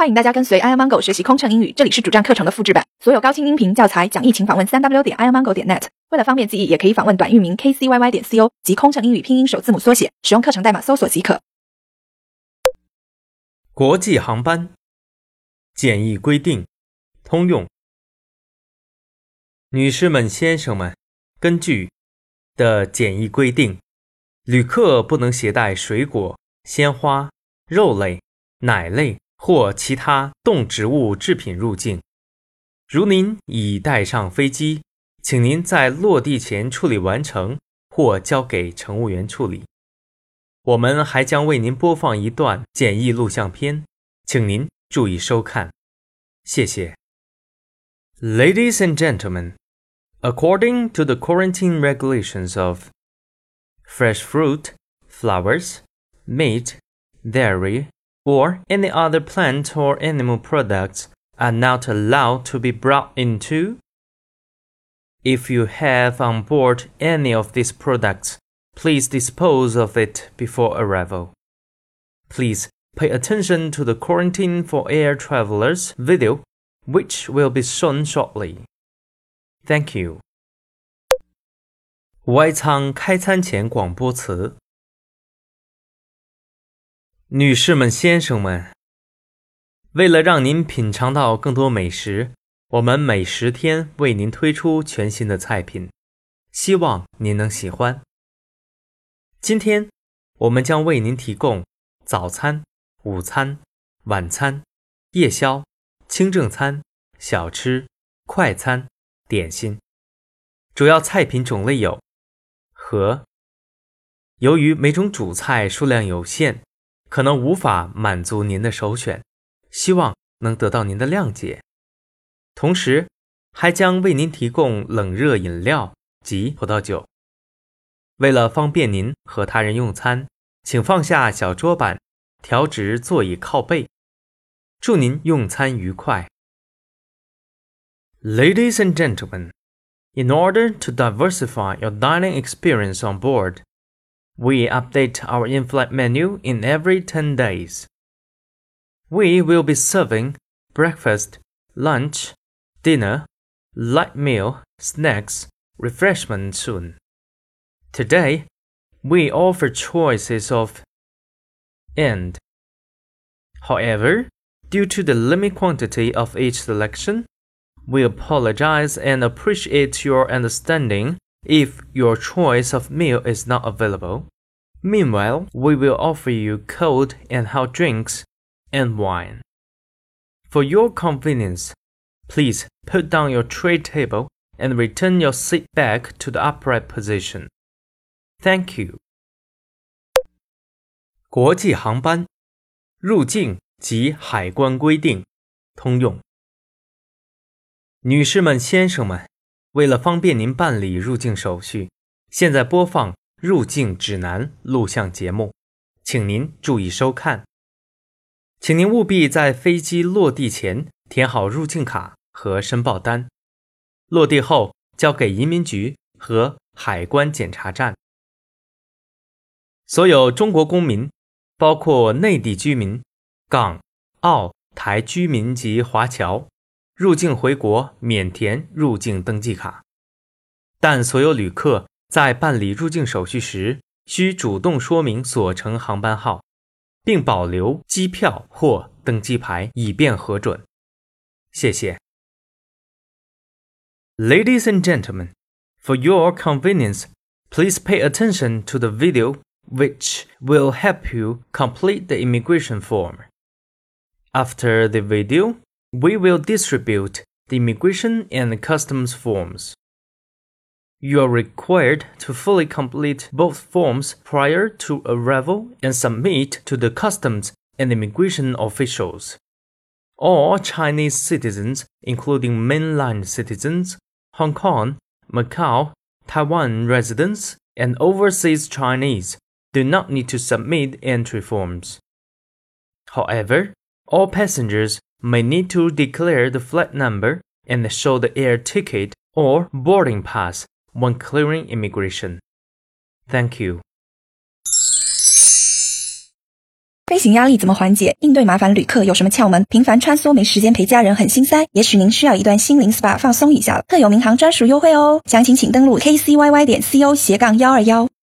欢迎大家跟随 iomango 学习空乘英语，这里是主站课程的复制版，所有高清音频教材讲义，请访问三 w 点 iomango 点 net。为了方便记忆，也可以访问短域名 kcyy 点 co 及空乘英语拼音首字母缩写，使用课程代码搜索即可。国际航班简易规定通用。女士们、先生们，根据的简易规定，旅客不能携带水果、鲜花、肉类、奶类。或其他动植物制品入境。如您已带上飞机，请您在落地前处理完成，或交给乘务员处理。我们还将为您播放一段检疫录像片，请您注意收看。谢谢。Ladies and gentlemen, according to the quarantine regulations of fresh fruit, flowers, meat, dairy, or any other plant or animal products are not allowed to be brought into. If you have on board any of these products, please dispose of it before arrival. Please pay attention to the quarantine for air travelers video, which will be shown shortly. Thank you. 外舱开餐前广播词。 女士们、先生们，为了让您品尝到更多美食，我们每十天为您推出全新的菜品，希望您能喜欢。今天，我们将为您提供早餐、午餐、晚餐、夜宵、清正餐、小吃、快餐、点心。主要菜品种类有和。由于每种主菜数量有限。可能无法满足您的首选，希望能得到您的谅解。同时，还将为您提供冷热饮料及葡萄酒。为了方便您和他人用餐，请放下小桌板，调直座椅靠背。祝您用餐愉快。Ladies and gentlemen, in order to diversify your dining experience on board. We update our in-flight menu in every 10 days. We will be serving breakfast, lunch, dinner, light meal, snacks, refreshment soon. Today, we offer choices of and. However, due to the limited quantity of each selection, we apologize and appreciate your understanding if your choice of meal is not available. Meanwhile, we will offer you cold and hot drinks and wine. For your convenience, please put down your tray table and return your seat back to the upright position. Thank you. 国际航班入境及海关规定通用。女士们、先生们， 为了方便您办理入境手续，现在播放入境指南录像节目，请您注意收看。请您务必在飞机落地前填好入境卡和申报单，落地后交给移民局和海关检查站。所有中国公民，包括内地居民、港、澳、台居民及华侨。入境回国免填入境登记卡，但所有旅客在办理入境手续时需主动说明所乘航班号，并保留机票或登机牌以便核准。谢谢。Ladies and gentlemen, for your convenience, please pay attention to the video which will help you complete the immigration form. After the video, we will distribute the immigration and customs forms. You are required to fully complete both forms prior to arrival and submit to the customs and immigration officials. All Chinese citizens, including mainland citizens, Hong Kong, Macau, Taiwan residents, and overseas Chinese, do not need to submit entry forms. However, all passengers may need to declare the flight number and show the air ticket or boarding pass when clearing immigration. Thank you. 飞行压力怎么缓解？应对麻烦旅客有什么窍门？频繁穿梭没时间陪家人很心塞，也许您需要一段心灵 SPA 放松一下了。特有民航专属优惠哦，详情请登录 kcyy 点 co 斜杠幺二幺。